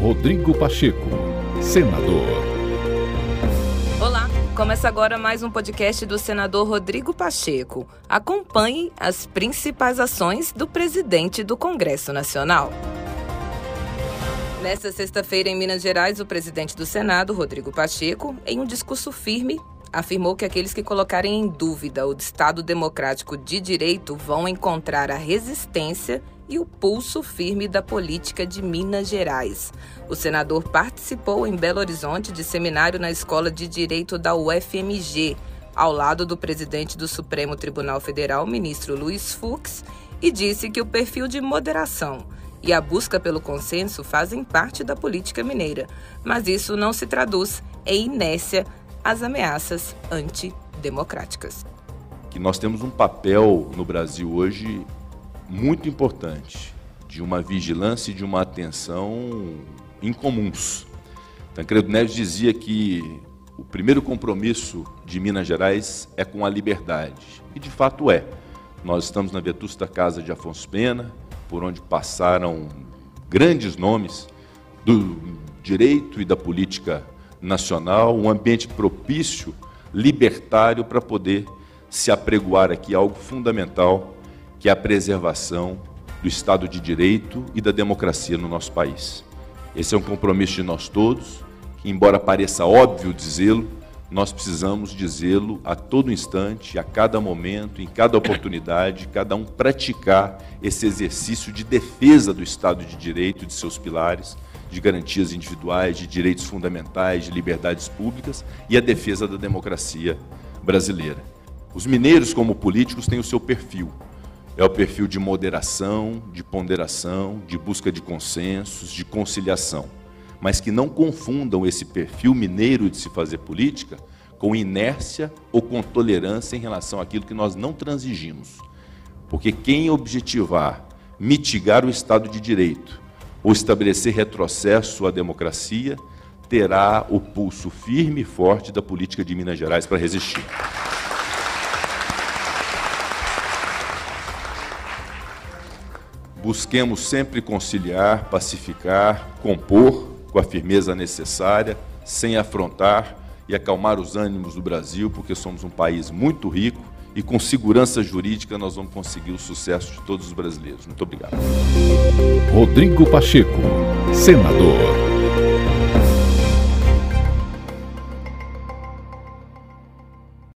Rodrigo Pacheco, senador. Olá, começa agora mais um podcast do senador Rodrigo Pacheco. Acompanhe as principais ações do presidente do Congresso Nacional. Nesta sexta-feira, em Minas Gerais, o presidente do Senado, Rodrigo Pacheco, em um discurso firme, afirmou que aqueles que colocarem em dúvida o Estado Democrático de Direito vão encontrar a resistência e o pulso firme da política de Minas Gerais. O senador participou em Belo Horizonte de seminário na Escola de Direito da UFMG, ao lado do presidente do Supremo Tribunal Federal, ministro Luiz Fux, e disse que o perfil de moderação e a busca pelo consenso fazem parte da política mineira, mas isso não se traduz em inércia às ameaças antidemocráticas. Que nós temos um papel no Brasil hoje muito importante, de uma vigilância e de uma atenção incomuns. Tancredo Neves dizia que o primeiro compromisso de Minas Gerais é com a liberdade, e de fato é. Nós estamos na vetusta casa de Afonso Pena, por onde passaram grandes nomes do direito e da política nacional, um ambiente propício, libertário, para poder se apregoar aqui algo fundamental que é a preservação do Estado de Direito e da democracia no nosso país. Esse é um compromisso de nós todos, que, embora pareça óbvio dizê-lo, nós precisamos dizê-lo a todo instante, a cada momento, em cada oportunidade, cada um praticar esse exercício de defesa do Estado de Direito de seus pilares, de garantias individuais, de direitos fundamentais, de liberdades públicas e a defesa da democracia brasileira. Os mineiros, como políticos, têm o seu perfil. É o perfil de moderação, de ponderação, de busca de consensos, de conciliação. Mas que não confundam esse perfil mineiro de se fazer política com inércia ou com tolerância em relação àquilo que nós não transigimos. Porque quem objetivar mitigar o Estado de Direito ou estabelecer retrocesso à democracia terá o pulso firme e forte da política de Minas Gerais para resistir. Busquemos sempre conciliar, pacificar, compor com a firmeza necessária, sem afrontar e acalmar os ânimos do Brasil, porque somos um país muito rico e com segurança jurídica nós vamos conseguir o sucesso de todos os brasileiros. Muito obrigado. Rodrigo Pacheco, senador.